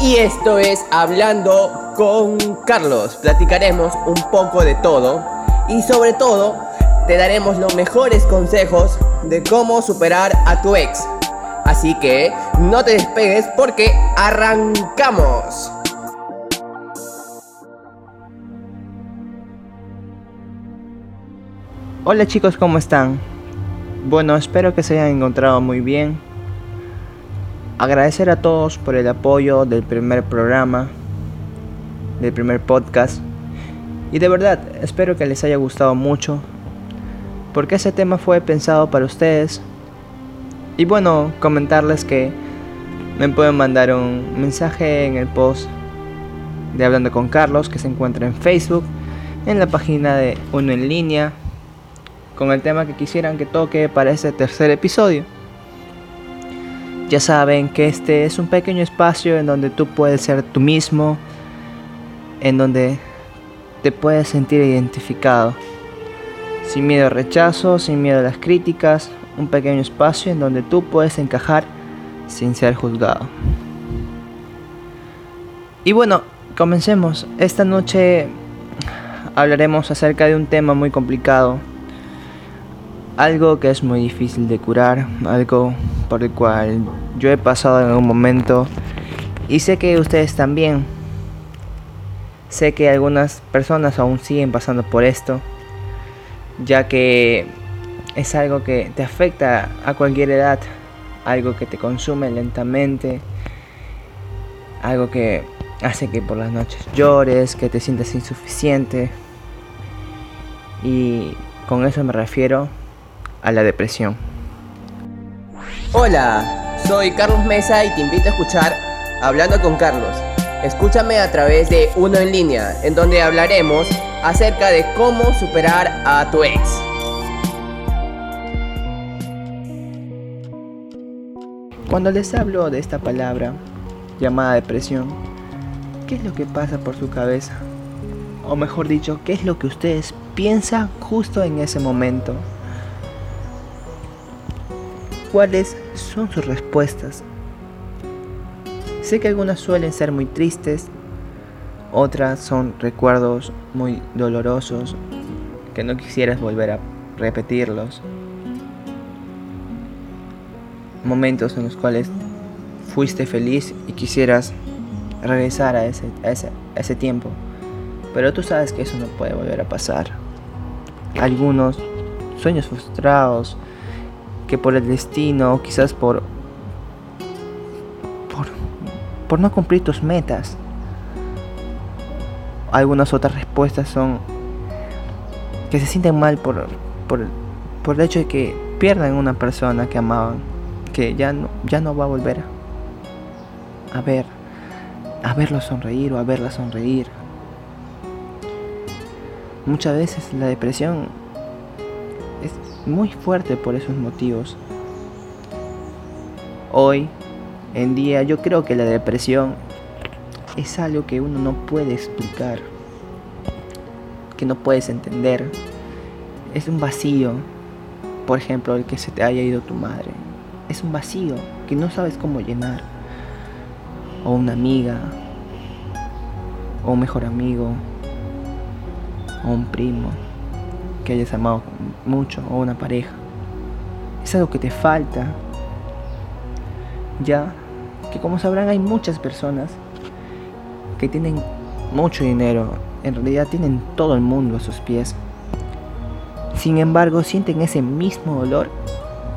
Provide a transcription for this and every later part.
Y esto es Hablando con Carlos. Platicaremos un poco de todo y sobre todo te daremos los mejores consejos de cómo superar a tu ex. Así que no te despegues porque arrancamos. Hola chicos, ¿cómo están? Bueno, espero que se hayan encontrado muy bien. Agradecer a todos por el apoyo del primer programa, del primer podcast. Y de verdad, espero que les haya gustado mucho. Porque ese tema fue pensado para ustedes. Y bueno, comentarles que me pueden mandar un mensaje en el post de Hablando con Carlos que se encuentra en Facebook, en la página de Uno en línea, con el tema que quisieran que toque para este tercer episodio. Ya saben que este es un pequeño espacio en donde tú puedes ser tú mismo, en donde te puedes sentir identificado. Sin miedo al rechazo, sin miedo a las críticas, un pequeño espacio en donde tú puedes encajar sin ser juzgado. Y bueno, comencemos. Esta noche hablaremos acerca de un tema muy complicado algo que es muy difícil de curar, algo por el cual yo he pasado en algún momento y sé que ustedes también. Sé que algunas personas aún siguen pasando por esto, ya que es algo que te afecta a cualquier edad, algo que te consume lentamente, algo que hace que por las noches llores, que te sientas insuficiente. Y con eso me refiero a la depresión. Hola, soy Carlos Mesa y te invito a escuchar Hablando con Carlos. Escúchame a través de Uno en línea, en donde hablaremos acerca de cómo superar a tu ex. Cuando les hablo de esta palabra llamada depresión, ¿qué es lo que pasa por su cabeza? O mejor dicho, ¿qué es lo que ustedes piensan justo en ese momento? Cuáles son sus respuestas. Sé que algunas suelen ser muy tristes, otras son recuerdos muy dolorosos que no quisieras volver a repetirlos. Momentos en los cuales fuiste feliz y quisieras regresar a ese, a ese tiempo. Pero tú sabes que eso no puede volver a pasar. Algunos sueños frustrados, que por el destino, quizás por, por, por no cumplir tus metas. Algunas otras respuestas son que se sienten mal por, por, por el hecho de que pierdan una persona que amaban, que ya no, ya no va a volver a ver, a verlo sonreír o a verla sonreír. Muchas veces la depresión es muy fuerte por esos motivos. Hoy en día yo creo que la depresión es algo que uno no puede explicar, que no puedes entender. Es un vacío, por ejemplo, el que se te haya ido tu madre. Es un vacío que no sabes cómo llenar. O una amiga, o un mejor amigo, o un primo que hayas amado mucho o una pareja. Es algo que te falta. Ya que como sabrán hay muchas personas que tienen mucho dinero, en realidad tienen todo el mundo a sus pies. Sin embargo, sienten ese mismo dolor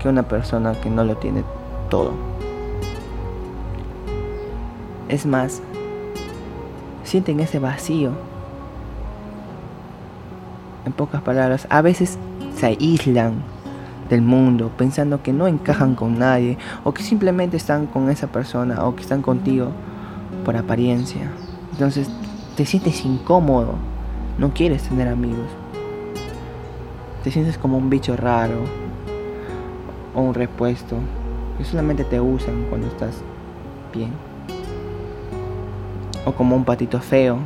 que una persona que no lo tiene todo. Es más, sienten ese vacío en pocas palabras, a veces se aíslan del mundo pensando que no encajan con nadie o que simplemente están con esa persona o que están contigo por apariencia. Entonces te sientes incómodo, no quieres tener amigos. Te sientes como un bicho raro o un repuesto que solamente te usan cuando estás bien. O como un patito feo,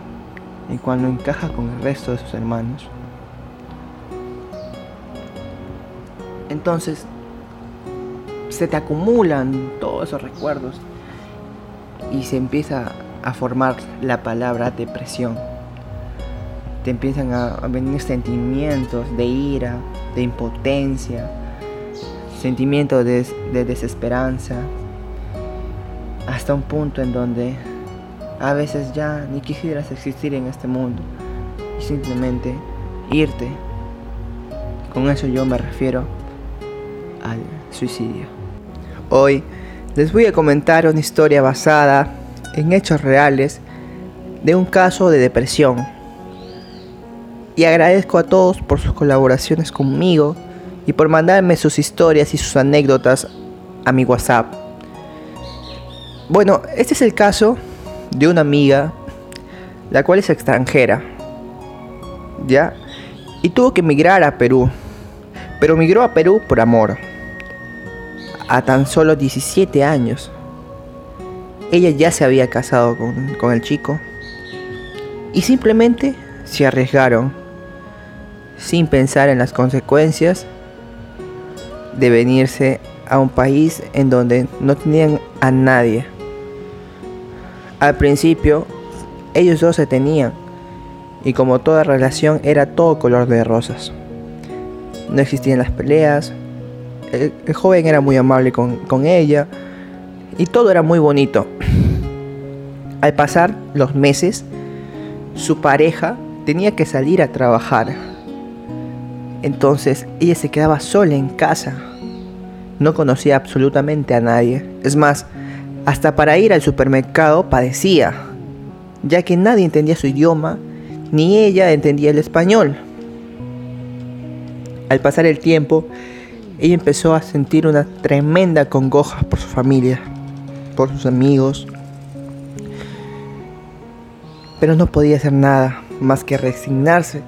el cual no encaja con el resto de sus hermanos. Entonces, se te acumulan todos esos recuerdos y se empieza a formar la palabra depresión. Te empiezan a venir sentimientos de ira, de impotencia, sentimientos de, de desesperanza, hasta un punto en donde a veces ya ni quisieras existir en este mundo y simplemente irte. Con eso yo me refiero al suicidio. Hoy les voy a comentar una historia basada en hechos reales de un caso de depresión. Y agradezco a todos por sus colaboraciones conmigo y por mandarme sus historias y sus anécdotas a mi WhatsApp. Bueno, este es el caso de una amiga, la cual es extranjera, ¿ya? Y tuvo que emigrar a Perú, pero migró a Perú por amor, a tan solo 17 años. Ella ya se había casado con, con el chico y simplemente se arriesgaron sin pensar en las consecuencias de venirse a un país en donde no tenían a nadie. Al principio, ellos dos se tenían, y como toda relación era todo color de rosas. No existían las peleas, el, joven era muy amable con, con ella, y todo era muy bonito. Al pasar los meses, su pareja tenía que salir a trabajar. Entonces ella se quedaba sola en casa. No conocía absolutamente a nadie. Es más, hasta para ir al supermercado padecía, ya que nadie entendía su idioma, ni ella entendía el español. Al pasar el tiempo, ella empezó a sentir una tremenda congoja por su familia, por sus amigos, pero no podía hacer nada más que resignarse.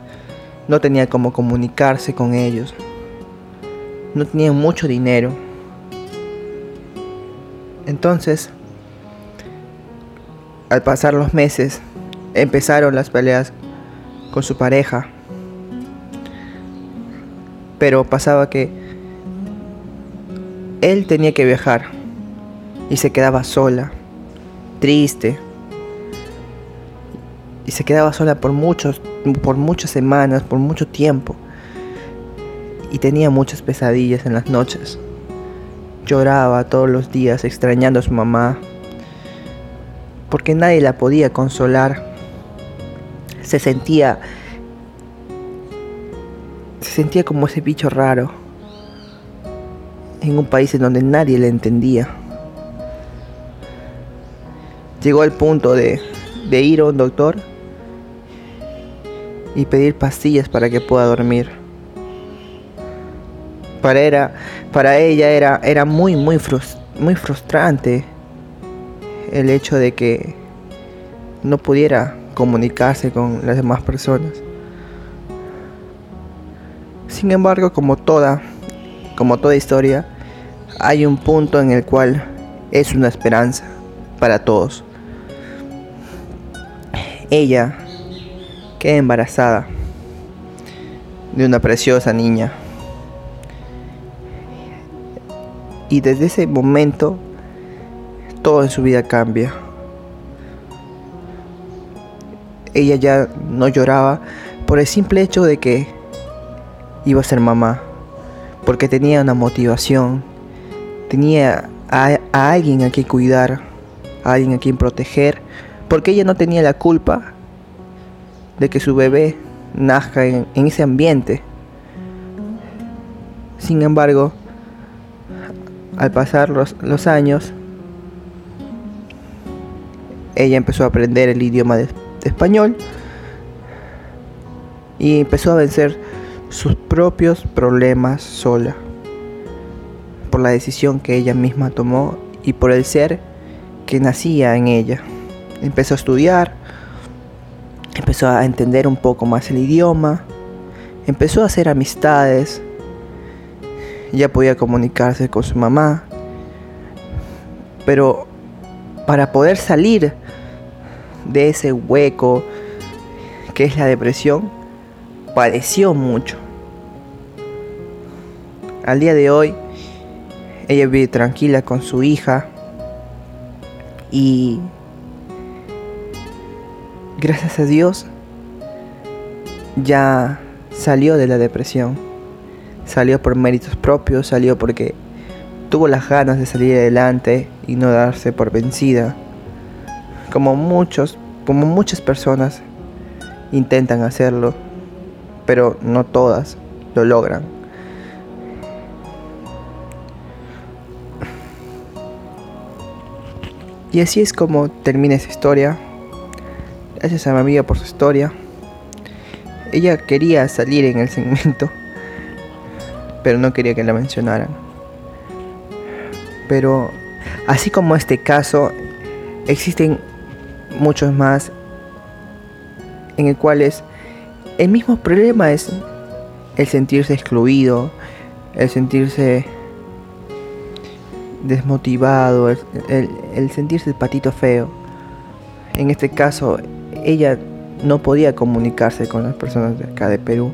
No tenía cómo comunicarse con ellos. No tenía mucho dinero entonces, al pasar los meses, empezaron las peleas con su pareja. Pero pasaba que él tenía que viajar y se quedaba sola, triste. Y se quedaba sola por muchos por muchas semanas, por mucho tiempo. Y tenía muchas pesadillas en las noches. Lloraba todos los días extrañando a su mamá, porque nadie la podía consolar. Se sentía se sentía como ese bicho raro en un país en donde nadie le entendía. Llegó al punto de, de ir a un doctor y pedir pastillas para que pueda dormir para, era, para ella era, era muy, muy, muy frustrante el hecho de que no pudiera comunicarse con las demás personas. Sin embargo, como toda, como toda historia, hay un punto en el cual es una esperanza para todos. Ella queda embarazada de una preciosa niña. Y desde ese momento todo en su vida cambia. Ella ya no lloraba por el simple hecho de que iba a ser mamá. Porque tenía una motivación. Tenía a, alguien a quien cuidar. A alguien a quien proteger. Porque ella no tenía la culpa de que su bebé nazca en ese ambiente. Sin embargo, al pasar los, años, ella empezó a aprender el idioma de, español y empezó a vencer sus propios problemas sola por la decisión que ella misma tomó y por el ser que nacía en ella. Empezó a estudiar, empezó a entender un poco más el idioma, empezó a hacer amistades, ya podía comunicarse con su mamá. Pero para poder salir de ese hueco que es la depresión, padeció mucho. Al día de hoy, ella vive tranquila con su hija, Y gracias a Dios ya salió de la depresión. Salió por méritos propios, salió porque tuvo las ganas de salir adelante y no darse por vencida. Como muchos, como muchas personas intentan hacerlo, pero no todas lo logran. Y así es como termina esa historia. Gracias a mi amiga por su historia. Ella quería salir en el segmento, pero no quería que la mencionaran. Pero así como este caso, existen muchos más en el cuales el mismo problema es el sentirse excluido, el sentirse desmotivado, el, sentirse el patito feo. En este caso, ella no podía comunicarse con las personas de acá de Perú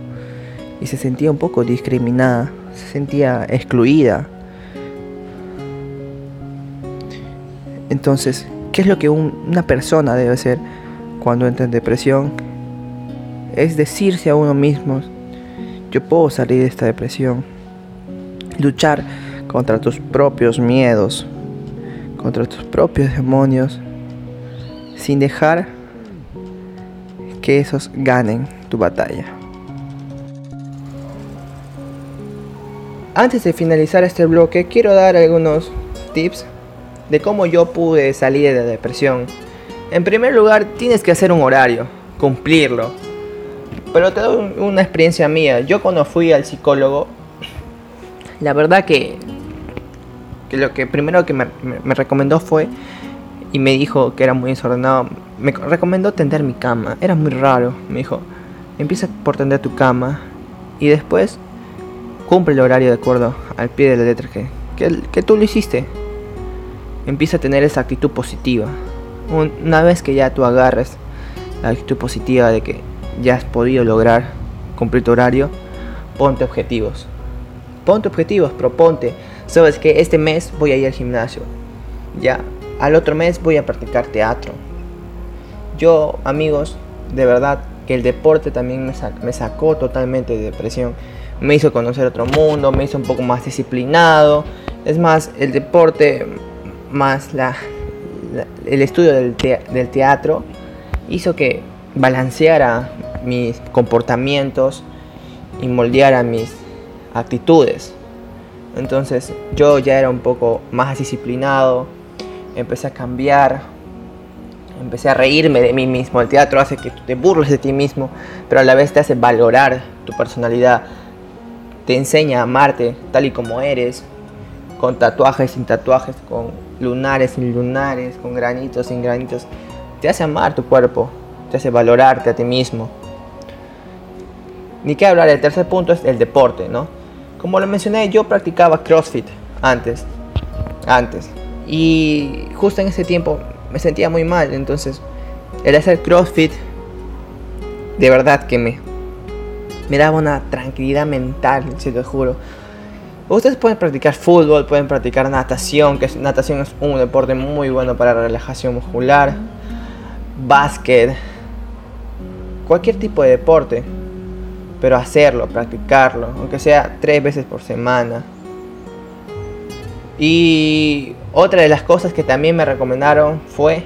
y se sentía un poco discriminada, se sentía excluida. Entonces, ¿qué es lo que una persona debe hacer cuando entra en depresión? Es decirse a uno mismo, yo puedo salir de esta depresión, luchar contra tus propios miedos, contra tus propios demonios, sin dejar que esos ganen tu batalla. Antes de finalizar este bloque, quiero dar algunos tips de cómo yo pude salir de la depresión. En primer lugar, tienes que hacer un horario, cumplirlo. Pero te doy una experiencia mía. Yo cuando fui al psicólogo, la verdad que que lo que primero que me, recomendó fue y me dijo que era muy desordenado. Me recomendó tender mi cama. Era muy raro. Me dijo, empieza por tender tu cama y después cumple el horario de acuerdo al pie de la letra que, que, tú lo hiciste. Empieza a tener esa actitud positiva. Una vez que ya tú agarres la actitud positiva de que ya has podido lograr cumplir tu horario, ponte objetivos. Ponte objetivos, proponte sabes que este mes voy a ir al gimnasio. Ya, al otro mes voy a practicar teatro. Yo, amigos, de verdad que el deporte también me, sacó totalmente de depresión. Me hizo conocer otro mundo, me hizo un poco más disciplinado. Es más, el deporte más la, el estudio del, del teatro hizo que balanceara mis comportamientos y moldeara mis actitudes. Entonces yo ya era un poco más disciplinado, empecé a cambiar, empecé a reírme de mí mismo. El teatro hace que te burles de ti mismo, pero a la vez te hace valorar tu personalidad, te enseña a amarte tal y como eres, con tatuajes sin tatuajes, con lunares sin lunares, con granitos sin granitos. Te hace amar tu cuerpo, te hace valorarte a ti mismo. Ni qué hablar, el tercer punto es el deporte, ¿no? Como lo mencioné, yo practicaba CrossFit antes. Antes. Y justo en ese tiempo me sentía muy mal. Entonces, el hacer CrossFit, de verdad que me, me daba una tranquilidad mental, si te juro. Ustedes pueden practicar fútbol, pueden practicar natación, que natación es un deporte muy bueno para relajación muscular, básquet, cualquier tipo de deporte pero hacerlo, practicarlo, aunque sea tres veces por semana. Y otra de las cosas que también me recomendaron fue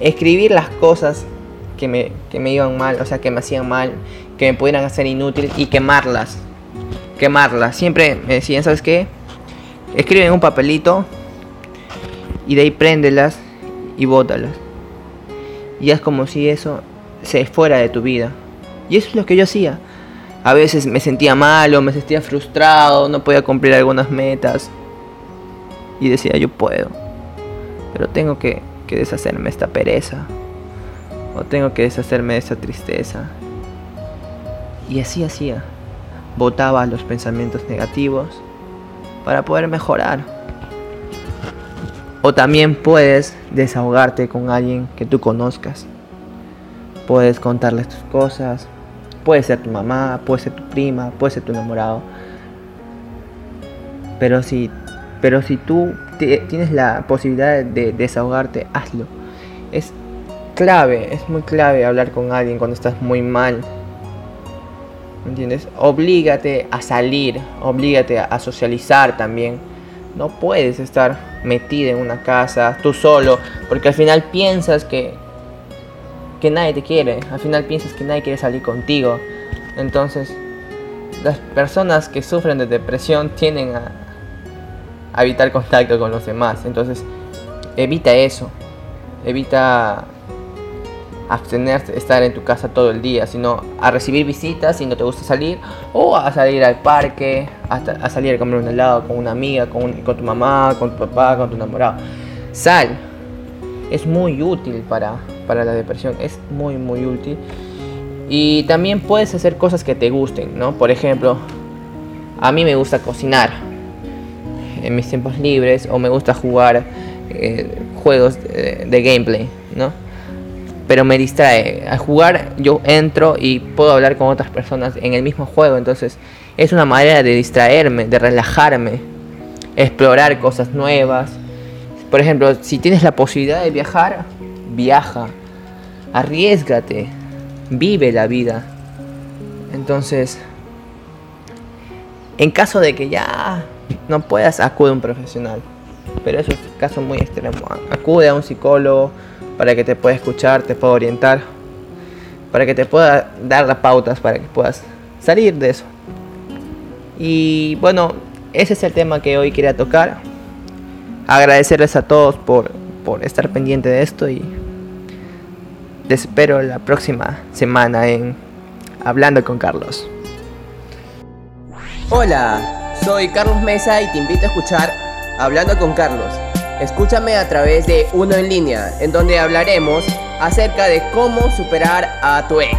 escribir las cosas que me, que me iban mal, o sea, que me hacían mal, que me pudieran hacer inútiles y quemarlas. Quemarlas. Siempre me decían, ¿sabes qué? Escribe en un papelito y de ahí préndelas y bótalas. Y es como si eso se fuera de tu vida. Y eso es lo que yo hacía. A veces me sentía malo, me sentía frustrado, no podía cumplir algunas metas. Y decía, yo puedo. Pero tengo que, deshacerme de esta pereza. O tengo que deshacerme de esta tristeza. Y así hacía. Botaba los pensamientos negativos para poder mejorar. O también puedes desahogarte con alguien que tú conozcas. Puedes contarles tus cosas, Puede ser tu mamá, puede ser tu prima, puede ser tu enamorado. Pero si, pero si tú tienes la posibilidad de desahogarte, hazlo. Es clave, es muy clave hablar con alguien cuando estás muy mal. ¿Entiendes? Oblígate a salir, oblígate a socializar también. No puedes estar metido en una casa, tú solo, porque al final piensas que, que nadie te quiere, al final piensas que nadie quiere salir contigo. Entonces, las personas que sufren de depresión tienden a, evitar contacto con los demás. Entonces, evita eso. Evita abstenerse, estar en tu casa todo el día, sino a recibir visitas si no te gusta salir, o a salir al parque, a, salir a comer un helado con una amiga, con, con, tu mamá, con tu papá, con tu enamorado. Sal, es muy útil para, para la depresión, es muy, muy útil. Y también puedes hacer cosas que te gusten, ¿no? Por ejemplo, a mí me gusta cocinar en mis tiempos libres o me gusta jugar eh, juegos de, de, gameplay, ¿no? Pero me distrae. Al jugar yo entro y puedo hablar con otras personas en el mismo juego, entonces es una manera de distraerme, de relajarme, explorar cosas nuevas. Por ejemplo, si tienes la posibilidad de viajar, viaja, arriesgate vive la vida. Entonces, en caso de que ya no puedas, acude a un profesional. Pero eso es un caso muy extremo. Acude a un psicólogo para que te pueda escuchar, te pueda orientar, para que te pueda dar las pautas para que puedas salir de eso. Y bueno, ese es el tema que hoy quería tocar. Agradecerles a todos por, por estar pendiente de esto y te espero la próxima semana en Hablando con Carlos. Hola, soy Carlos Mesa y te invito a escuchar Hablando con Carlos. Escúchame a través de Uno en línea, en donde hablaremos acerca de cómo superar a tu ex.